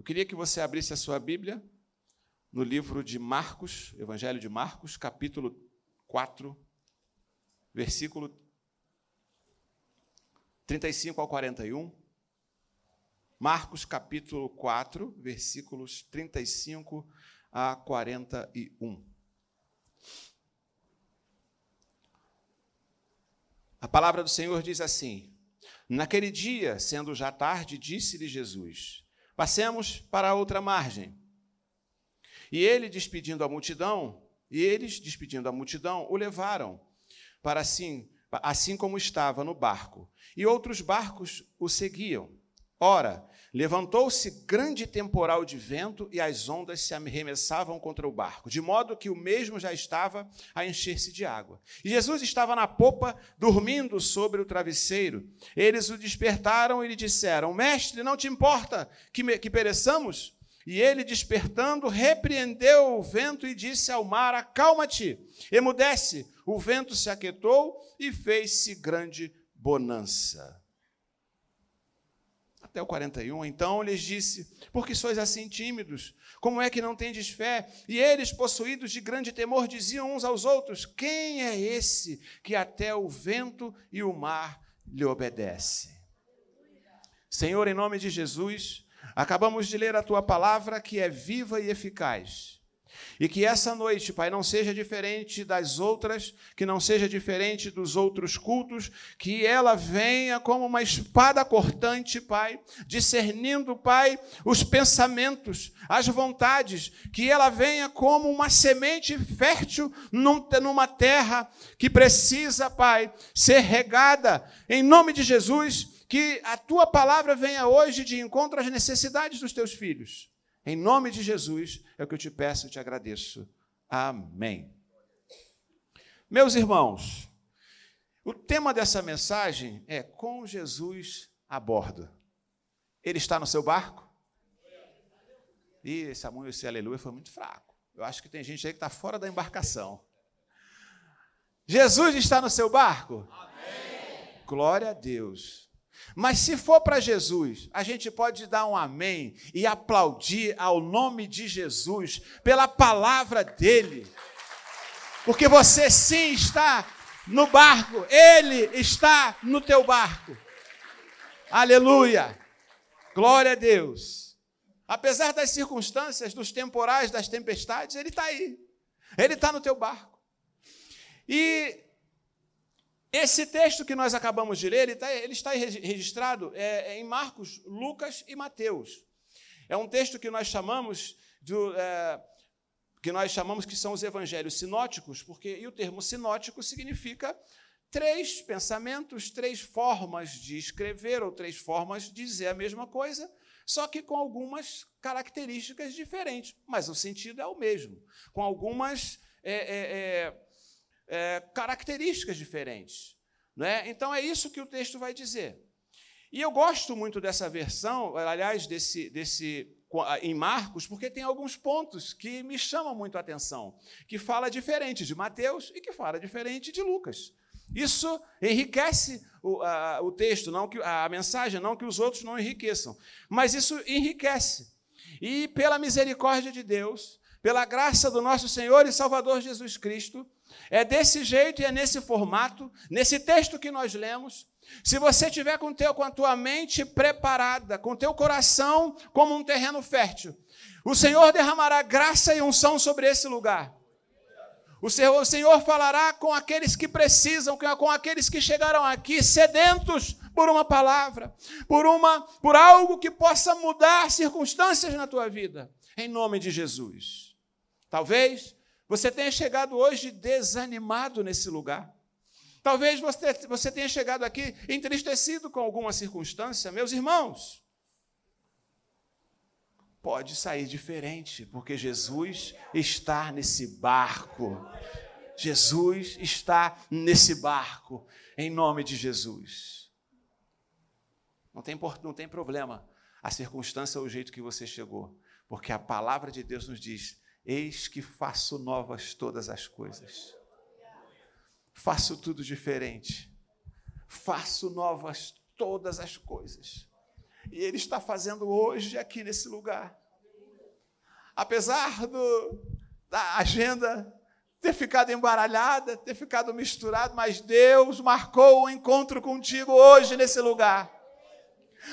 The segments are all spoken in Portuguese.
Eu queria que você abrisse a sua Bíblia no livro de Marcos, Evangelho de Marcos, capítulo 4, versículo 35 ao 41. Marcos, capítulo 4, versículos 35 a 41. A palavra do Senhor diz assim: Naquele dia, sendo já tarde, disse-lhe Jesus: Passemos para a outra margem. E ele, despedindo a multidão, e eles, despedindo a multidão, o levaram para assim, assim como estava no barco. E outros barcos o seguiam. Ora, levantou-se grande temporal de vento e as ondas se arremessavam contra o barco, de modo que o mesmo já estava a encher-se de água. E Jesus estava na popa, dormindo sobre o travesseiro. Eles o despertaram e lhe disseram: Mestre, não te importa que, que pereçamos? E ele, despertando, repreendeu o vento e disse ao mar: Acalma-te, emudece. O vento se aquietou e fez-se grande bonança até o 41. Então lhes disse: Por que sois assim tímidos? Como é que não tendes fé? E eles, possuídos de grande temor, diziam uns aos outros: Quem é esse que até o vento e o mar lhe obedecem? Senhor, em nome de Jesus, acabamos de ler a tua palavra que é viva e eficaz e que essa noite, Pai, não seja diferente das outras, que não seja diferente dos outros cultos, que ela venha como uma espada cortante, Pai, discernindo, Pai, os pensamentos, as vontades, que ela venha como uma semente fértil numa terra que precisa, Pai, ser regada, em nome de Jesus, que a tua palavra venha hoje de encontro às necessidades dos teus filhos. Em nome de Jesus é o que eu te peço e te agradeço. Amém. Meus irmãos, o tema dessa mensagem é com Jesus a bordo. Ele está no seu barco? E esse amor, esse aleluia foi muito fraco. Eu acho que tem gente aí que está fora da embarcação. Jesus está no seu barco? Amém. Glória a Deus. Mas se for para Jesus, a gente pode dar um amém e aplaudir ao nome de Jesus pela palavra dele. Porque você sim está no barco, ele está no teu barco. Aleluia! Glória a Deus. Apesar das circunstâncias, dos temporais, das tempestades, ele está aí. Ele está no teu barco. E esse texto que nós acabamos de ler, ele está, ele está registrado é, é, em Marcos, Lucas e Mateus. É um texto que nós chamamos de, é, que nós chamamos que são os evangelhos sinóticos, porque e o termo sinótico significa três pensamentos, três formas de escrever ou três formas de dizer a mesma coisa, só que com algumas características diferentes, mas o sentido é o mesmo, com algumas é, é, é características diferentes. Né? Então é isso que o texto vai dizer. E eu gosto muito dessa versão, aliás, desse, desse em Marcos, porque tem alguns pontos que me chamam muito a atenção, que fala diferente de Mateus e que fala diferente de Lucas. Isso enriquece o, a, o texto, não que a mensagem, não que os outros não enriqueçam, mas isso enriquece. E pela misericórdia de Deus, pela graça do nosso Senhor e Salvador Jesus Cristo, é desse jeito e é nesse formato, nesse texto que nós lemos. Se você tiver com, teu, com a tua mente preparada, com teu coração como um terreno fértil, o Senhor derramará graça e unção sobre esse lugar. O Senhor, o Senhor falará com aqueles que precisam, com aqueles que chegaram aqui sedentos por uma palavra, por uma, por algo que possa mudar circunstâncias na tua vida, em nome de Jesus. Talvez você tenha chegado hoje desanimado nesse lugar. Talvez você, tenha chegado aqui entristecido com alguma circunstância. Meus irmãos, pode sair diferente, porque Jesus está nesse barco. Jesus está nesse barco, em nome de Jesus. Não tem, não tem problema a circunstância ou o jeito que você chegou, porque a palavra de Deus nos diz Eis que faço novas todas as coisas. Faço tudo diferente. Faço novas todas as coisas. E Ele está fazendo hoje aqui nesse lugar. Apesar do, da agenda ter ficado embaralhada, ter ficado misturado, mas Deus marcou o um encontro contigo hoje nesse lugar.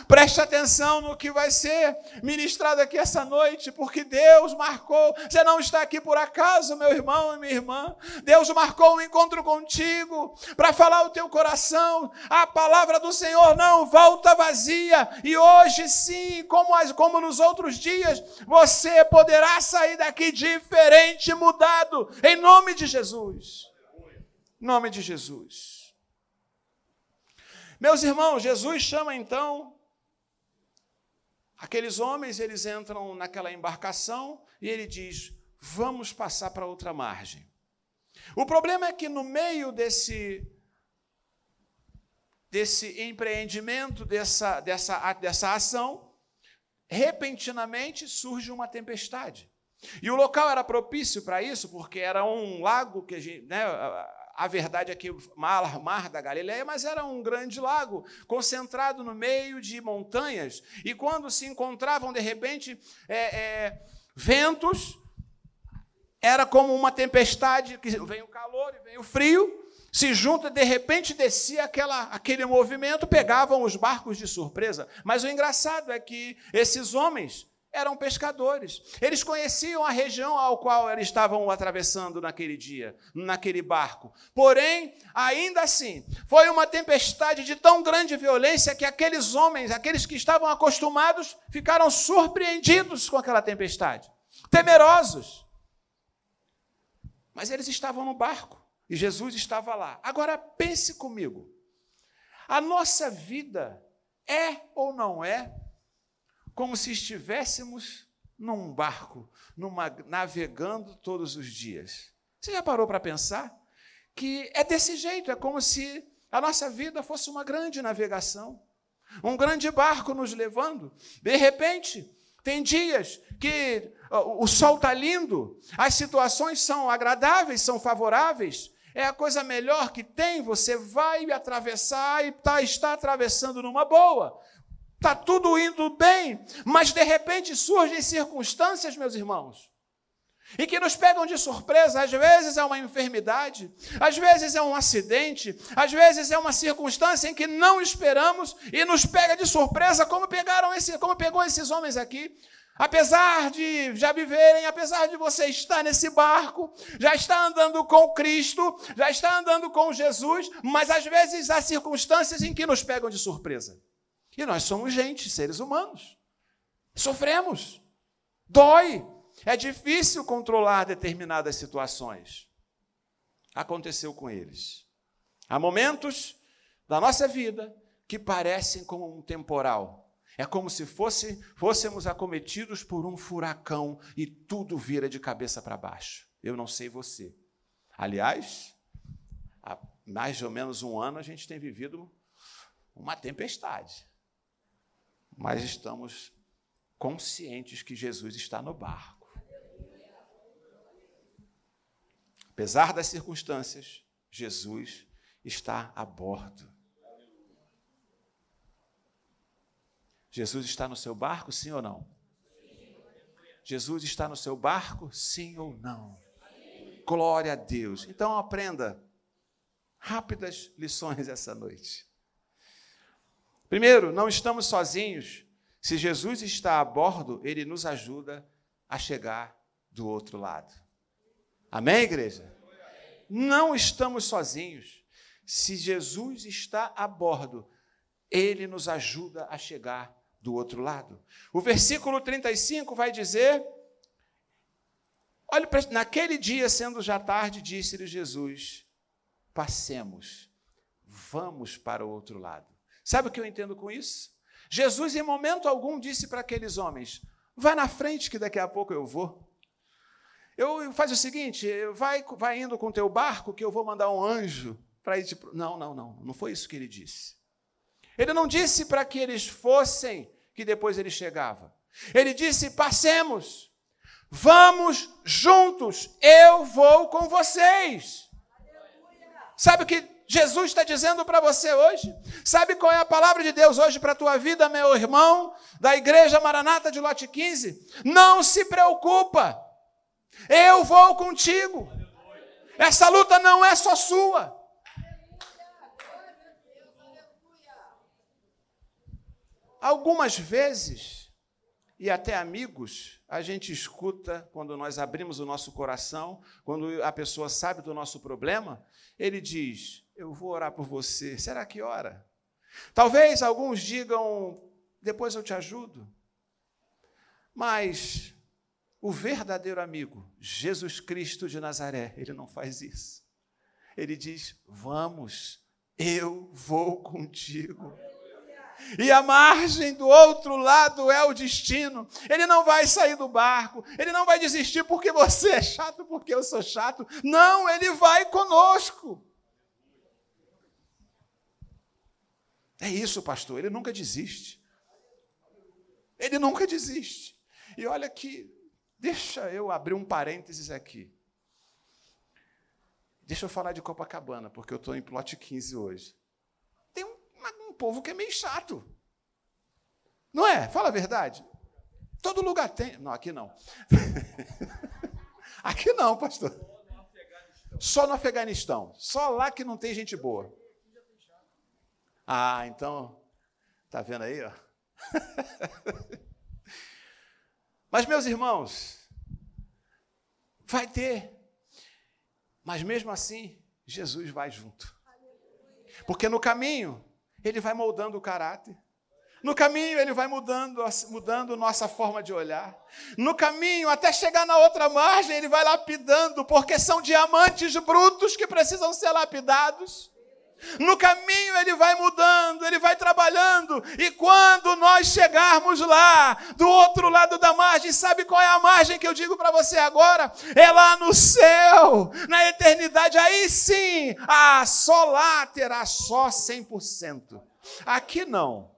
Preste atenção no que vai ser ministrado aqui essa noite, porque Deus marcou. Você não está aqui por acaso, meu irmão e minha irmã. Deus marcou um encontro contigo para falar o teu coração. A palavra do Senhor não volta vazia. E hoje sim, como, as, como nos outros dias, você poderá sair daqui diferente, mudado, em nome de Jesus. Em nome de Jesus. Meus irmãos, Jesus chama então Aqueles homens, eles entram naquela embarcação e ele diz: "Vamos passar para outra margem". O problema é que no meio desse desse empreendimento, dessa dessa dessa ação, repentinamente surge uma tempestade. E o local era propício para isso, porque era um lago que a gente, né, a verdade é que mar, mar da Galileia, mas era um grande lago, concentrado no meio de montanhas. E quando se encontravam, de repente, é, é, ventos, era como uma tempestade, que vem o calor e vem o frio, se junta, de repente descia aquela, aquele movimento, pegavam os barcos de surpresa. Mas o engraçado é que esses homens eram pescadores. Eles conheciam a região ao qual eles estavam atravessando naquele dia, naquele barco. Porém, ainda assim, foi uma tempestade de tão grande violência que aqueles homens, aqueles que estavam acostumados, ficaram surpreendidos com aquela tempestade, temerosos. Mas eles estavam no barco e Jesus estava lá. Agora pense comigo. A nossa vida é ou não é como se estivéssemos num barco, numa, navegando todos os dias. Você já parou para pensar que é desse jeito, é como se a nossa vida fosse uma grande navegação, um grande barco nos levando. De repente, tem dias que o sol está lindo, as situações são agradáveis, são favoráveis, é a coisa melhor que tem, você vai atravessar e tá, está atravessando numa boa. Está tudo indo bem, mas de repente surgem circunstâncias, meus irmãos, e que nos pegam de surpresa. Às vezes é uma enfermidade, às vezes é um acidente, às vezes é uma circunstância em que não esperamos e nos pega de surpresa, como pegaram esse, como pegou esses homens aqui. Apesar de já viverem, apesar de você estar nesse barco, já está andando com Cristo, já está andando com Jesus, mas às vezes há circunstâncias em que nos pegam de surpresa. E nós somos gente, seres humanos. Sofremos. Dói. É difícil controlar determinadas situações. Aconteceu com eles. Há momentos da nossa vida que parecem como um temporal. É como se fosse, fôssemos acometidos por um furacão e tudo vira de cabeça para baixo. Eu não sei você. Aliás, há mais ou menos um ano a gente tem vivido uma tempestade mas estamos conscientes que Jesus está no barco. Apesar das circunstâncias, Jesus está a bordo. Jesus está no seu barco, sim ou não? Jesus está no seu barco, sim ou não? Glória a Deus. Então aprenda rápidas lições essa noite. Primeiro, não estamos sozinhos. Se Jesus está a bordo, ele nos ajuda a chegar do outro lado. Amém, igreja? Não estamos sozinhos. Se Jesus está a bordo, ele nos ajuda a chegar do outro lado. O versículo 35 vai dizer: Olha, naquele dia, sendo já tarde, disse-lhe Jesus: Passemos, vamos para o outro lado. Sabe o que eu entendo com isso? Jesus, em momento algum, disse para aqueles homens: vai na frente que daqui a pouco eu vou. Eu faz o seguinte, vai, vai indo com o teu barco que eu vou mandar um anjo para ir te... Não, não, não, não foi isso que ele disse. Ele não disse para que eles fossem que depois ele chegava. Ele disse: passemos, vamos juntos, eu vou com vocês. Sabe o que Jesus está dizendo para você hoje? Sabe qual é a palavra de Deus hoje para a tua vida, meu irmão, da igreja Maranata de Lote 15? Não se preocupa, eu vou contigo. Essa luta não é só sua. Algumas vezes, e até amigos, a gente escuta quando nós abrimos o nosso coração, quando a pessoa sabe do nosso problema, ele diz: Eu vou orar por você. Será que ora? Talvez alguns digam: Depois eu te ajudo. Mas o verdadeiro amigo, Jesus Cristo de Nazaré, ele não faz isso. Ele diz: Vamos, eu vou contigo e a margem do outro lado é o destino. Ele não vai sair do barco, ele não vai desistir porque você é chato, porque eu sou chato. Não, ele vai conosco. É isso, pastor, ele nunca desiste. Ele nunca desiste. E olha que, deixa eu abrir um parênteses aqui. Deixa eu falar de Copacabana, porque eu estou em plot 15 hoje povo que é meio chato. Não é? Fala a verdade. Todo lugar tem. Não, aqui não. aqui não, pastor. Só no Afeganistão. Só lá que não tem gente boa. Ah, então. Tá vendo aí, ó? Mas, meus irmãos, vai ter. Mas mesmo assim, Jesus vai junto. Porque no caminho ele vai moldando o caráter. No caminho, ele vai mudando, mudando nossa forma de olhar. No caminho, até chegar na outra margem, ele vai lapidando, porque são diamantes brutos que precisam ser lapidados. No caminho ele vai mudando, ele vai trabalhando, e quando nós chegarmos lá, do outro lado da margem, sabe qual é a margem que eu digo para você agora? É lá no céu, na eternidade, aí sim, ah, só lá terá só 100%. Aqui não.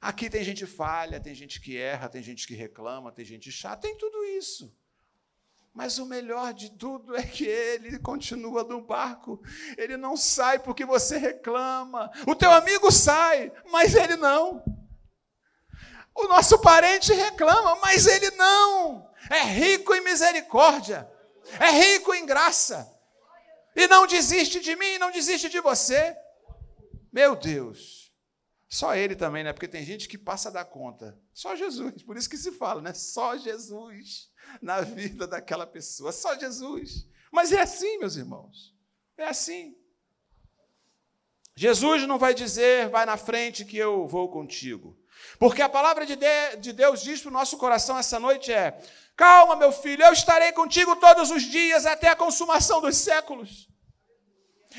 Aqui tem gente falha, tem gente que erra, tem gente que reclama, tem gente chata, tem tudo isso. Mas o melhor de tudo é que ele continua no barco. Ele não sai porque você reclama. O teu amigo sai, mas ele não. O nosso parente reclama, mas ele não. É rico em misericórdia. É rico em graça. E não desiste de mim, não desiste de você. Meu Deus. Só ele também, né? Porque tem gente que passa da conta. Só Jesus. Por isso que se fala, né? Só Jesus na vida daquela pessoa. Só Jesus. Mas é assim, meus irmãos. É assim. Jesus não vai dizer, vai na frente que eu vou contigo. Porque a palavra de, Deus diz para o nosso coração essa noite é: calma, meu filho, eu estarei contigo todos os dias até a consumação dos séculos.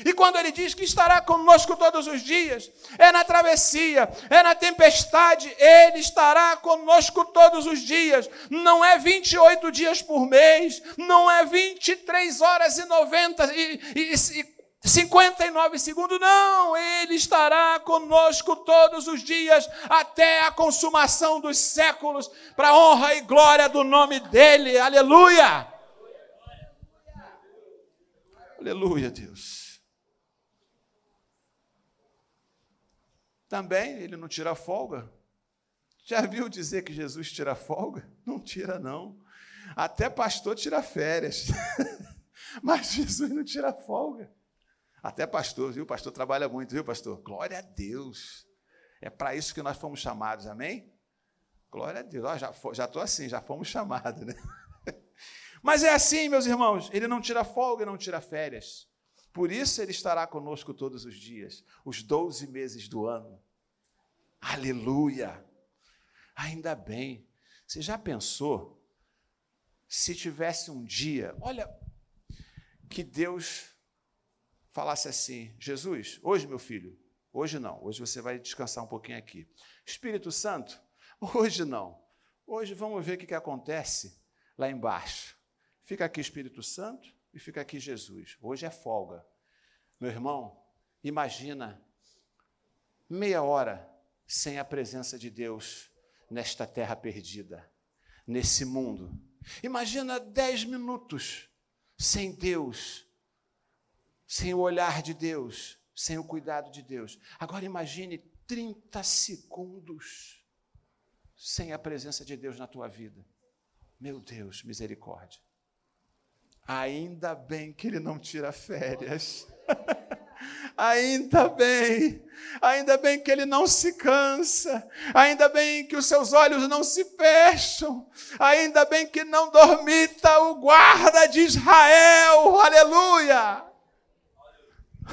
E quando ele diz que estará conosco todos os dias, é na travessia, é na tempestade, ele estará conosco todos os dias. Não é 28 dias por mês, não é 23 horas e 90 e, e, e 59 segundos, não, ele estará conosco todos os dias até a consumação dos séculos, para honra e glória do nome dele. Aleluia! Aleluia, Deus. Também ele não tira folga. Já viu dizer que Jesus tira folga? Não tira, não. Até pastor tira férias. Mas Jesus não tira folga. Até pastor, viu? Pastor trabalha muito, viu, pastor? Glória a Deus. É para isso que nós fomos chamados, amém? Glória a Deus. Ó, já estou assim, já fomos chamados, né? Mas é assim, meus irmãos, ele não tira folga, não tira férias. Por isso ele estará conosco todos os dias, os 12 meses do ano. Aleluia! Ainda bem. Você já pensou se tivesse um dia, olha, que Deus falasse assim: Jesus, hoje, meu filho, hoje não, hoje você vai descansar um pouquinho aqui. Espírito Santo, hoje não. Hoje vamos ver o que, acontece lá embaixo. Fica aqui Espírito Santo, e fica aqui Jesus. Hoje é folga. Meu irmão, imagina meia hora sem a presença de Deus nesta terra perdida, nesse mundo. Imagina dez minutos sem Deus, sem o olhar de Deus, sem o cuidado de Deus. Agora imagine 30 segundos sem a presença de Deus na tua vida. Meu Deus, misericórdia. Ainda bem que ele não tira férias. Ainda bem, ainda bem que ele não se cansa, ainda bem que os seus olhos não se fecham, ainda bem que não dormita o guarda de Israel, aleluia,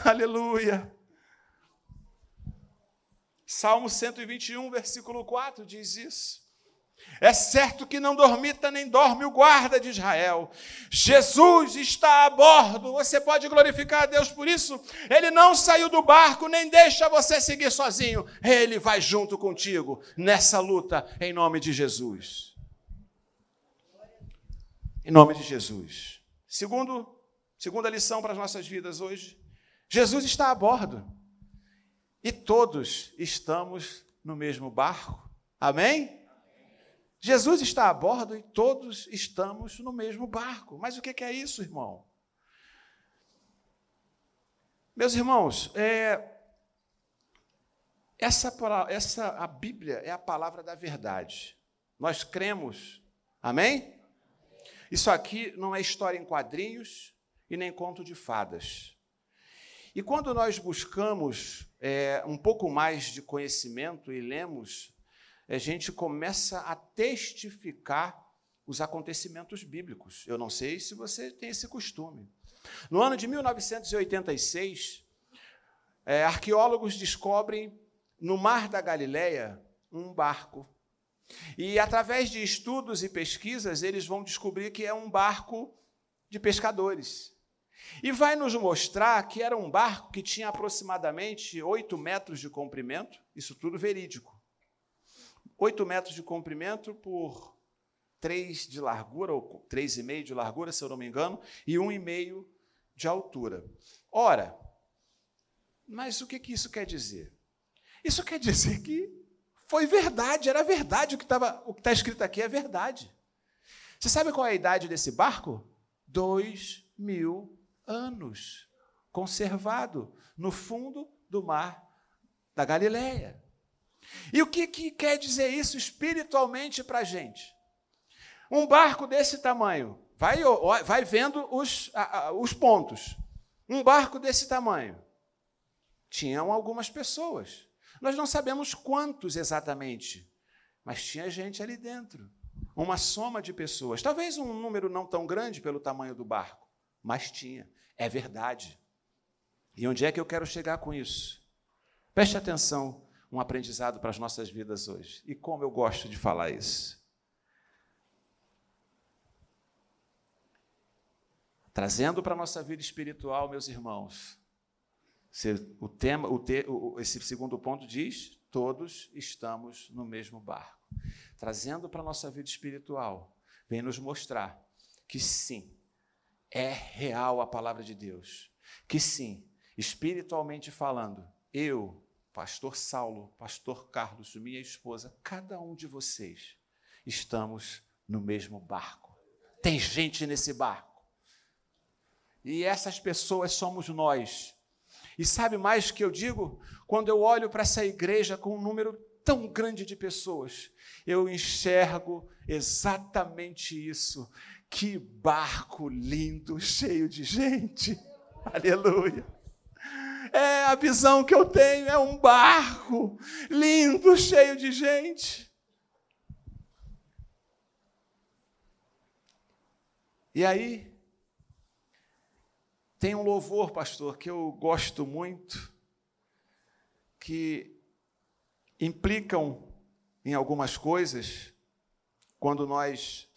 aleluia. Salmo 121, versículo 4 diz isso. É certo que não dormita nem dorme o guarda de Israel. Jesus está a bordo. Você pode glorificar a Deus por isso? Ele não saiu do barco, nem deixa você seguir sozinho. Ele vai junto contigo nessa luta, em nome de Jesus. Em nome de Jesus. Segundo, segunda lição para as nossas vidas hoje. Jesus está a bordo. E todos estamos no mesmo barco. Amém? Jesus está a bordo e todos estamos no mesmo barco. Mas o que é isso, irmão? Meus irmãos, é, essa, essa a Bíblia é a palavra da verdade. Nós cremos, amém? Isso aqui não é história em quadrinhos e nem conto de fadas. E quando nós buscamos é, um pouco mais de conhecimento e lemos a gente começa a testificar os acontecimentos bíblicos. Eu não sei se você tem esse costume. No ano de 1986, é, arqueólogos descobrem no Mar da Galileia um barco. E através de estudos e pesquisas, eles vão descobrir que é um barco de pescadores. E vai nos mostrar que era um barco que tinha aproximadamente 8 metros de comprimento, isso tudo verídico. 8 metros de comprimento por 3 de largura, ou 3,5 de largura, se eu não me engano, e 1,5 de altura. Ora, mas o que, que isso quer dizer? Isso quer dizer que foi verdade, era verdade o que está escrito aqui é verdade. Você sabe qual é a idade desse barco? Dois mil anos, conservado no fundo do mar da Galileia. E o que, que quer dizer isso espiritualmente para a gente? Um barco desse tamanho, vai, vai vendo os, os pontos. Um barco desse tamanho. Tinham algumas pessoas. Nós não sabemos quantos exatamente, mas tinha gente ali dentro. Uma soma de pessoas. Talvez um número não tão grande pelo tamanho do barco, mas tinha. É verdade. E onde é que eu quero chegar com isso? Preste atenção um aprendizado para as nossas vidas hoje. E como eu gosto de falar isso. Trazendo para a nossa vida espiritual, meus irmãos, o tema, o te, esse segundo ponto diz: todos estamos no mesmo barco. Trazendo para a nossa vida espiritual, vem nos mostrar que sim, é real a palavra de Deus. Que sim, espiritualmente falando, eu pastor Saulo, pastor Carlos, minha esposa, cada um de vocês estamos no mesmo barco. Tem gente nesse barco. E essas pessoas somos nós. E sabe mais que eu digo? Quando eu olho para essa igreja com um número tão grande de pessoas, eu enxergo exatamente isso. Que barco lindo, cheio de gente. Aleluia. É a visão que eu tenho, é um barco lindo, cheio de gente. E aí, tem um louvor, pastor, que eu gosto muito, que implicam em algumas coisas, quando nós,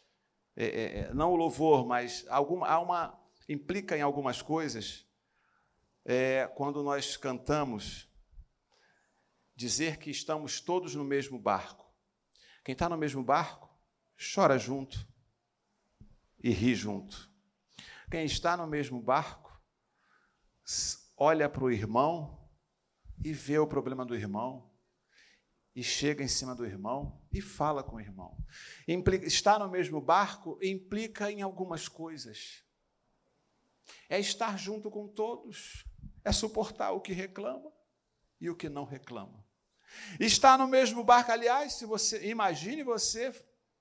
é, é, é não o louvor, mas alguma, há uma, implica em algumas coisas é, quando nós cantamos, dizer que estamos todos no mesmo barco. Quem está no mesmo barco, chora junto e ri junto. Quem está no mesmo barco, olha para o irmão e vê o problema do irmão, e chega em cima do irmão e fala com o irmão. Implica, estar no mesmo barco implica em algumas coisas. É estar junto com todos é suportar o que reclama e o que não reclama. Estar no mesmo barco, aliás, se você imagine você,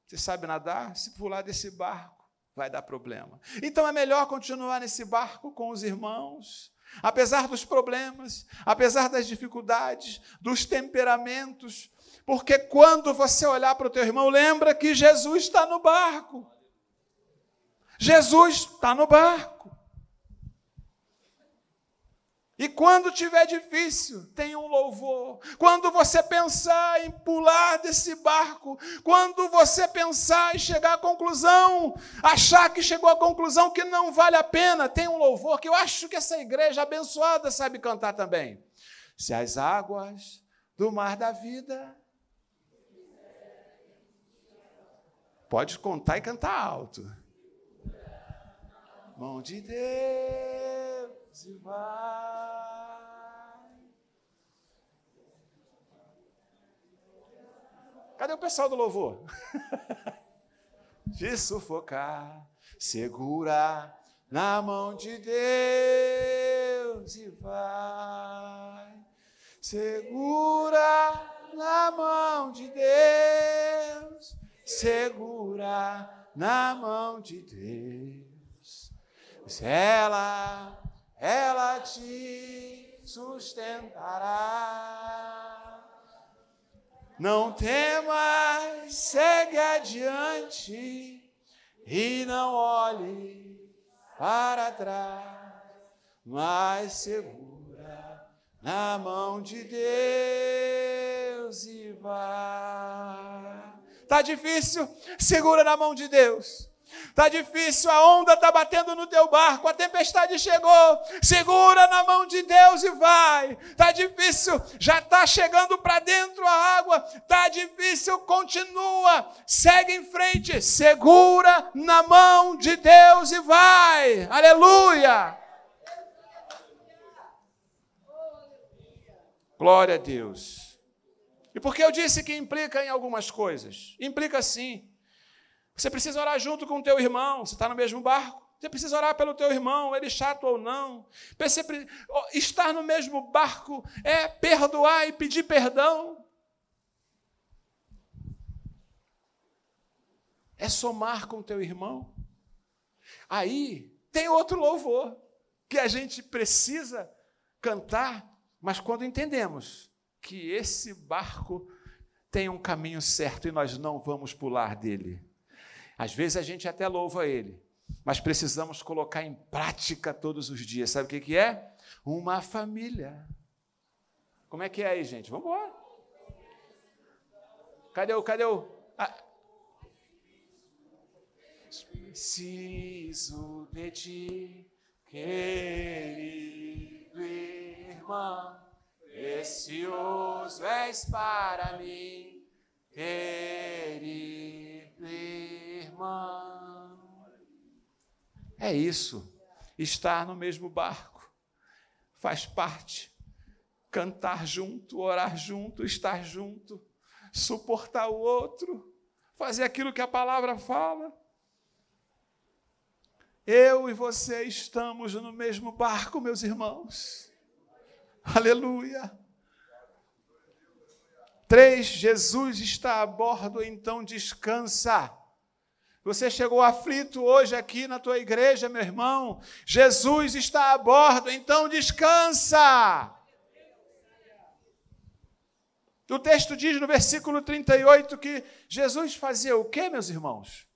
você sabe nadar, se pular desse barco, vai dar problema. Então é melhor continuar nesse barco com os irmãos, apesar dos problemas, apesar das dificuldades, dos temperamentos, porque quando você olhar para o teu irmão, lembra que Jesus está no barco. Jesus está no barco. E quando tiver difícil, tem um louvor. Quando você pensar em pular desse barco, quando você pensar em chegar à conclusão, achar que chegou à conclusão que não vale a pena, tem um louvor que eu acho que essa igreja abençoada sabe cantar também. Se as águas do mar da vida. Pode contar e cantar alto. Mão de Deus e vai. Cadê o pessoal do louvor? de sufocar, segura na mão de Deus e vai. Segura na mão de Deus, segura na mão de Deus. Ela, ela te sustentará. Não temas, segue adiante e não olhe para trás, mas segura na mão de Deus e vai. Tá difícil? Segura na mão de Deus. Está difícil, a onda está batendo no teu barco, a tempestade chegou. Segura na mão de Deus e vai. Está difícil, já está chegando para dentro a água. Está difícil, continua. Segue em frente. Segura na mão de Deus e vai. Aleluia. Glória a Deus. E por que eu disse que implica em algumas coisas? Implica sim. Você precisa orar junto com o teu irmão, você está no mesmo barco. Você precisa orar pelo teu irmão, ele chato ou não. Estar no mesmo barco é perdoar e pedir perdão. É somar com o teu irmão. Aí tem outro louvor que a gente precisa cantar, mas quando entendemos que esse barco tem um caminho certo e nós não vamos pular dele. Às vezes a gente até louva Ele, mas precisamos colocar em prática todos os dias. Sabe o que, é? Uma família. Como é que é aí, gente? Vamos embora. Cadê o. Cadê o. Ah. Preciso de ti, querido irmão, precioso és para mim, querido É isso. Estar no mesmo barco faz parte. Cantar junto, orar junto, estar junto, suportar o outro, fazer aquilo que a palavra fala. Eu e você estamos no mesmo barco, meus irmãos. Aleluia. Três, Jesus está a bordo, então descansa. Você chegou aflito hoje aqui na tua igreja, meu irmão. Jesus está a bordo, então descansa. O texto diz no versículo 38 que Jesus fazia o quê, meus irmãos?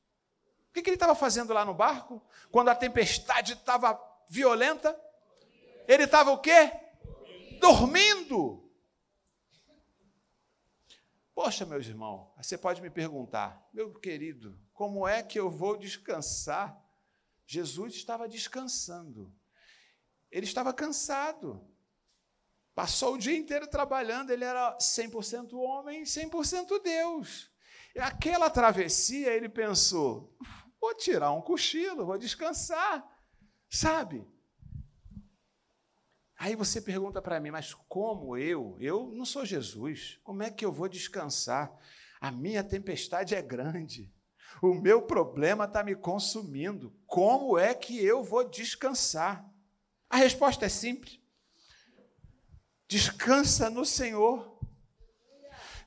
O que ele estava fazendo lá no barco? Quando a tempestade estava violenta? Ele estava o quê? Dormindo. Poxa, meus irmãos, você pode me perguntar, meu querido, como é que eu vou descansar? Jesus estava descansando. Ele estava cansado. Passou o dia inteiro trabalhando, ele era 100% homem, 100% Deus. E aquela travessia, ele pensou: vou tirar um cochilo, vou descansar. Sabe? Aí você pergunta para mim, mas como eu? Eu não sou Jesus. Como é que eu vou descansar? A minha tempestade é grande. O meu problema está me consumindo. Como é que eu vou descansar? A resposta é simples. Descansa no Senhor.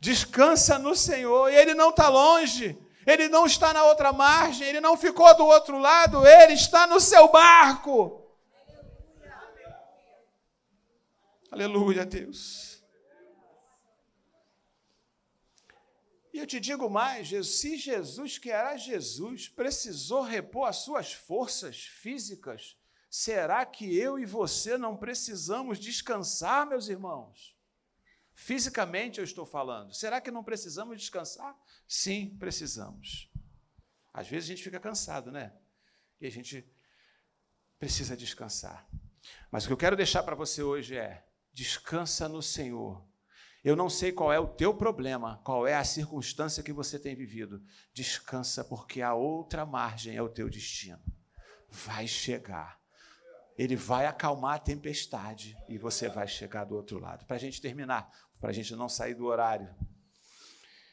Descansa no Senhor. E Ele não está longe. Ele não está na outra margem. Ele não ficou do outro lado. Ele está no seu barco. Aleluia, Deus. E eu te digo mais: se Jesus, que era Jesus, precisou repor as suas forças físicas, será que eu e você não precisamos descansar, meus irmãos? Fisicamente eu estou falando. Será que não precisamos descansar? Sim, precisamos. Às vezes a gente fica cansado, né? E a gente precisa descansar. Mas o que eu quero deixar para você hoje é: descansa no Senhor. Eu não sei qual é o teu problema, qual é a circunstância que você tem vivido. Descansa, porque a outra margem é o teu destino. Vai chegar. Ele vai acalmar a tempestade e você vai chegar do outro lado. Para a gente terminar, para a gente não sair do horário.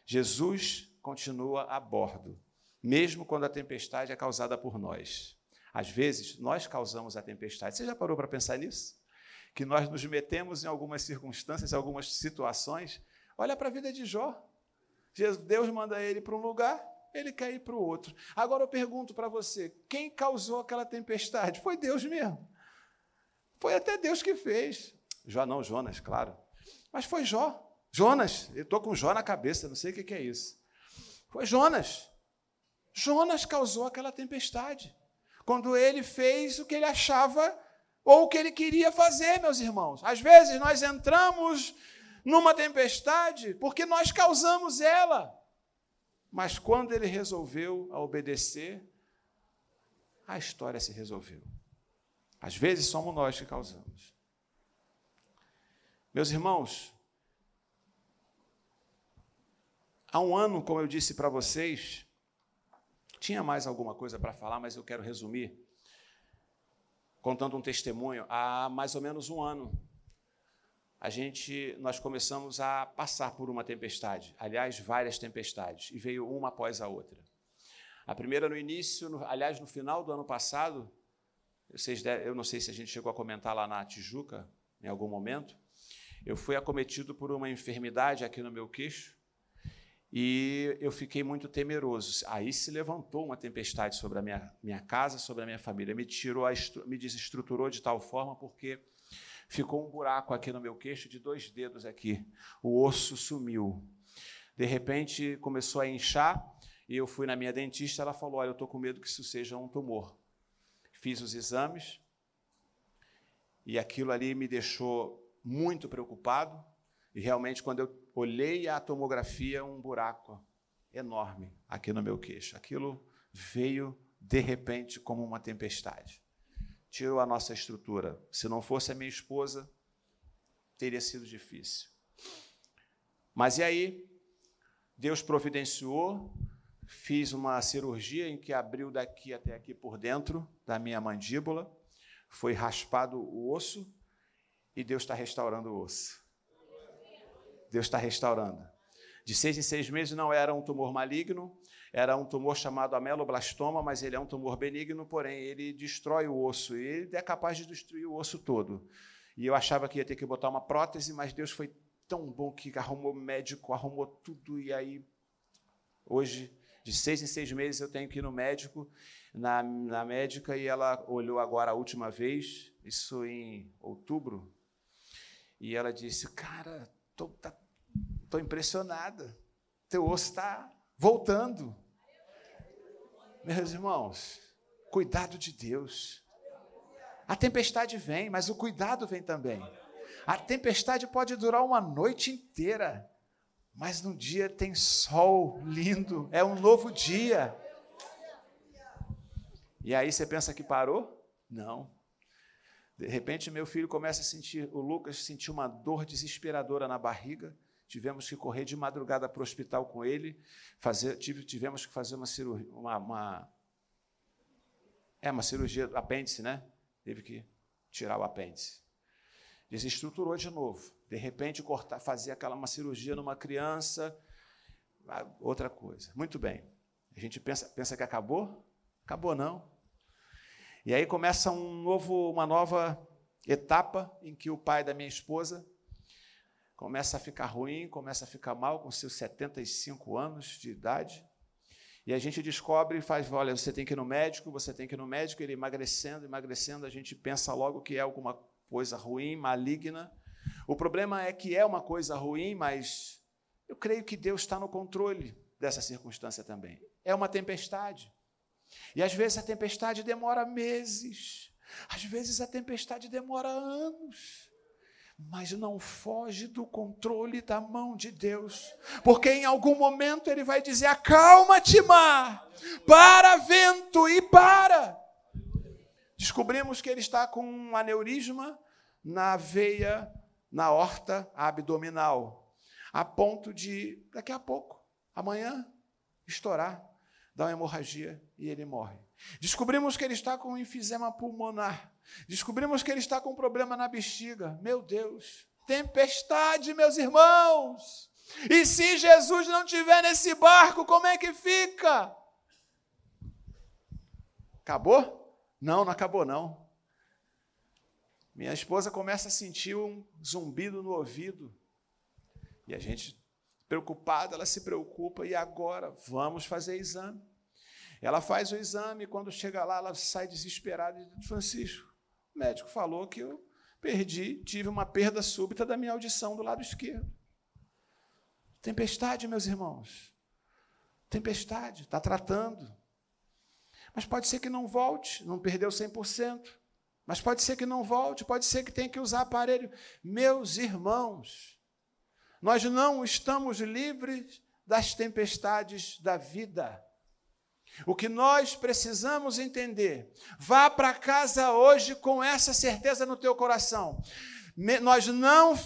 Jesus continua a bordo, mesmo quando a tempestade é causada por nós. Às vezes, nós causamos a tempestade. Você já parou para pensar nisso? Que nós nos metemos em algumas circunstâncias, em algumas situações. Olha para a vida de Jó. Deus manda ele para um lugar, ele quer ir para o outro. Agora eu pergunto para você: quem causou aquela tempestade? Foi Deus mesmo. Foi até Deus que fez. Jó não, Jonas, claro. Mas foi Jó. Jonas, eu estou com Jó na cabeça, não sei o que é isso. Foi Jonas. Jonas causou aquela tempestade. Quando ele fez o que ele achava ou o que ele queria fazer, meus irmãos. Às vezes nós entramos numa tempestade porque nós causamos ela. Mas quando ele resolveu obedecer, a história se resolveu. Às vezes somos nós que causamos. Meus irmãos, há um ano, como eu disse para vocês, tinha mais alguma coisa para falar, mas eu quero resumir contando um testemunho, há mais ou menos um ano, a gente, nós começamos a passar por uma tempestade, aliás, várias tempestades, e veio uma após a outra. A primeira no início, no, aliás, no final do ano passado, vocês, eu não sei se a gente chegou a comentar lá na Tijuca, em algum momento, eu fui acometido por uma enfermidade aqui no meu queixo, e eu fiquei muito temeroso. Aí se levantou uma tempestade sobre a minha, minha casa, sobre a minha família. Me tirou, me desestruturou de tal forma porque ficou um buraco aqui no meu queixo de dois dedos aqui. O osso sumiu. De repente começou a inchar e eu fui na minha dentista. Ela falou: Olha, eu estou com medo que isso seja um tumor. Fiz os exames e aquilo ali me deixou muito preocupado. E realmente, quando eu olhei a tomografia, um buraco enorme aqui no meu queixo. Aquilo veio de repente como uma tempestade. Tirou a nossa estrutura. Se não fosse a minha esposa, teria sido difícil. Mas e aí? Deus providenciou, fiz uma cirurgia em que abriu daqui até aqui por dentro da minha mandíbula, foi raspado o osso e Deus está restaurando o osso. Deus está restaurando. De seis em seis meses não era um tumor maligno, era um tumor chamado ameloblastoma, mas ele é um tumor benigno, porém ele destrói o osso, e ele é capaz de destruir o osso todo. E eu achava que ia ter que botar uma prótese, mas Deus foi tão bom que arrumou médico, arrumou tudo, e aí, hoje, de seis em seis meses, eu tenho que ir no médico, na, na médica, e ela olhou agora a última vez, isso em outubro, e ela disse, cara, tá Estou impressionada. Teu osso está voltando. Meus irmãos, cuidado de Deus. A tempestade vem, mas o cuidado vem também. A tempestade pode durar uma noite inteira, mas no dia tem sol lindo, é um novo dia. E aí você pensa que parou? Não. De repente, meu filho começa a sentir, o Lucas sentiu uma dor desesperadora na barriga. Tivemos que correr de madrugada para o hospital com ele, fazer, tivemos que fazer uma cirurgia, uma, uma, é uma cirurgia do apêndice, né? Teve que tirar o apêndice. Desestruturou de novo. De repente, cortar, fazer aquela uma cirurgia numa criança, outra coisa. Muito bem. A gente pensa, pensa que acabou? Acabou não. E aí começa um novo, uma nova etapa em que o pai da minha esposa começa a ficar ruim, começa a ficar mal com seus 75 anos de idade. E a gente descobre e faz, olha, você tem que ir no médico, você tem que ir no médico, ele emagrecendo, emagrecendo, a gente pensa logo que é alguma coisa ruim, maligna. O problema é que é uma coisa ruim, mas eu creio que Deus está no controle dessa circunstância também. É uma tempestade. E às vezes a tempestade demora meses, às vezes a tempestade demora anos mas não foge do controle da mão de Deus, porque em algum momento ele vai dizer: acalma-te, mar, para vento e para. Descobrimos que ele está com um aneurisma na veia, na horta abdominal, a ponto de, daqui a pouco, amanhã, estourar, dar uma hemorragia e ele morre. Descobrimos que ele está com um enfisema pulmonar. Descobrimos que ele está com um problema na bexiga. Meu Deus, tempestade, meus irmãos. E se Jesus não estiver nesse barco, como é que fica? Acabou? Não, não acabou não. Minha esposa começa a sentir um zumbido no ouvido. E a gente, preocupada, ela se preocupa. E agora? Vamos fazer exame. Ela faz o exame, quando chega lá, ela sai desesperada e diz: Francisco, o médico falou que eu perdi, tive uma perda súbita da minha audição do lado esquerdo. Tempestade, meus irmãos. Tempestade, está tratando. Mas pode ser que não volte, não perdeu 100%. Mas pode ser que não volte, pode ser que tenha que usar aparelho. Meus irmãos, nós não estamos livres das tempestades da vida. O que nós precisamos entender, vá para casa hoje com essa certeza no teu coração. Nós não,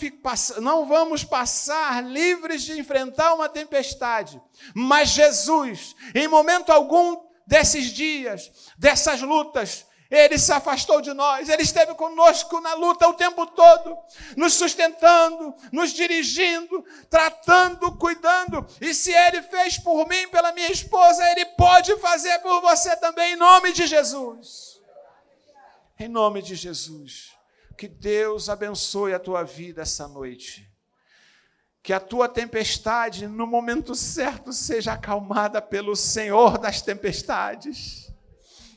não vamos passar livres de enfrentar uma tempestade, mas Jesus, em momento algum desses dias, dessas lutas, ele se afastou de nós, ele esteve conosco na luta o tempo todo, nos sustentando, nos dirigindo, tratando, cuidando. E se ele fez por mim, pela minha esposa, ele pode fazer por você também, em nome de Jesus. Em nome de Jesus. Que Deus abençoe a tua vida essa noite. Que a tua tempestade, no momento certo, seja acalmada pelo Senhor das tempestades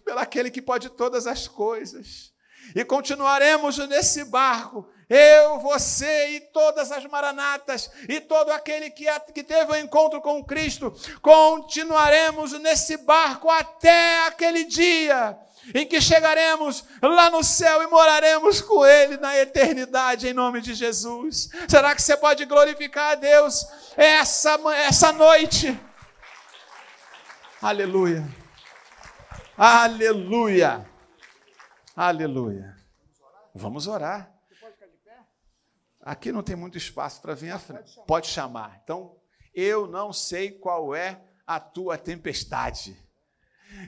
pelo aquele que pode todas as coisas. E continuaremos nesse barco, eu, você e todas as maranatas, e todo aquele que, que teve o um encontro com Cristo, continuaremos nesse barco até aquele dia em que chegaremos lá no céu e moraremos com Ele na eternidade, em nome de Jesus. Será que você pode glorificar a Deus essa, essa noite? Aleluia. Aleluia. Aleluia. Vamos orar. Aqui não tem muito espaço para vir à frente. Pode chamar. Então, eu não sei qual é a tua tempestade.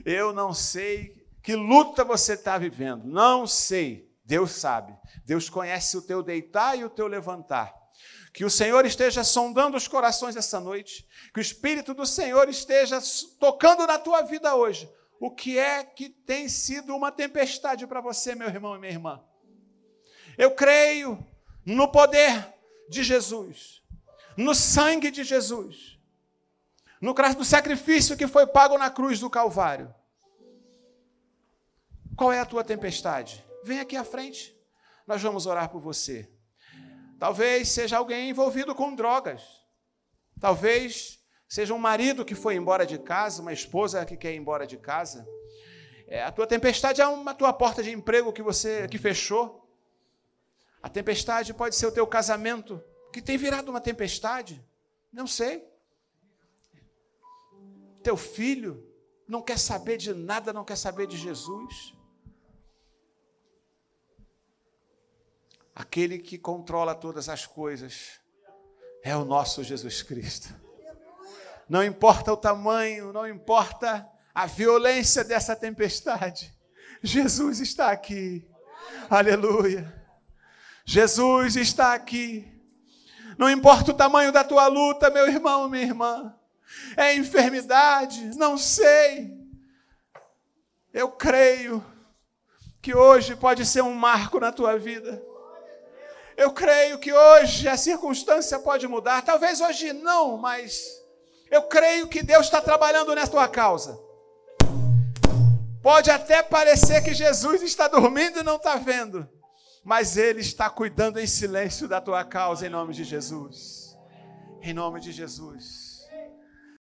Eu não sei que luta você está vivendo. Não sei. Deus sabe. Deus conhece o teu deitar e o teu levantar. Que o Senhor esteja sondando os corações essa noite. Que o Espírito do Senhor esteja tocando na tua vida hoje o que é que tem sido uma tempestade para você, meu irmão e minha irmã. Eu creio no poder de Jesus, no sangue de Jesus, no sacrifício que foi pago na cruz do Calvário. Qual é a tua tempestade? Vem aqui à frente, nós vamos orar por você. Talvez seja alguém envolvido com drogas. Talvez seja um marido que foi embora de casa, uma esposa que quer ir embora de casa. É, a tua tempestade é uma tua porta de emprego que você que fechou. A tempestade pode ser o teu casamento, que tem virado uma tempestade. Não sei. Teu filho não quer saber de nada, não quer saber de Jesus. Aquele que controla todas as coisas é o nosso Jesus Cristo não importa o tamanho, não importa a violência dessa tempestade, Jesus está aqui. Aleluia. Jesus está aqui. Não importa o tamanho da tua luta, meu irmão, minha irmã. É enfermidade, não sei. Eu creio que hoje pode ser um marco na tua vida. Eu creio que hoje a circunstância pode mudar. Talvez hoje não, mas eu creio que Deus está trabalhando nessa tua causa. Pode até parecer que Jesus está dormindo e não está vendo, mas Ele está cuidando em silêncio da tua causa, em nome de Jesus. Em nome de Jesus.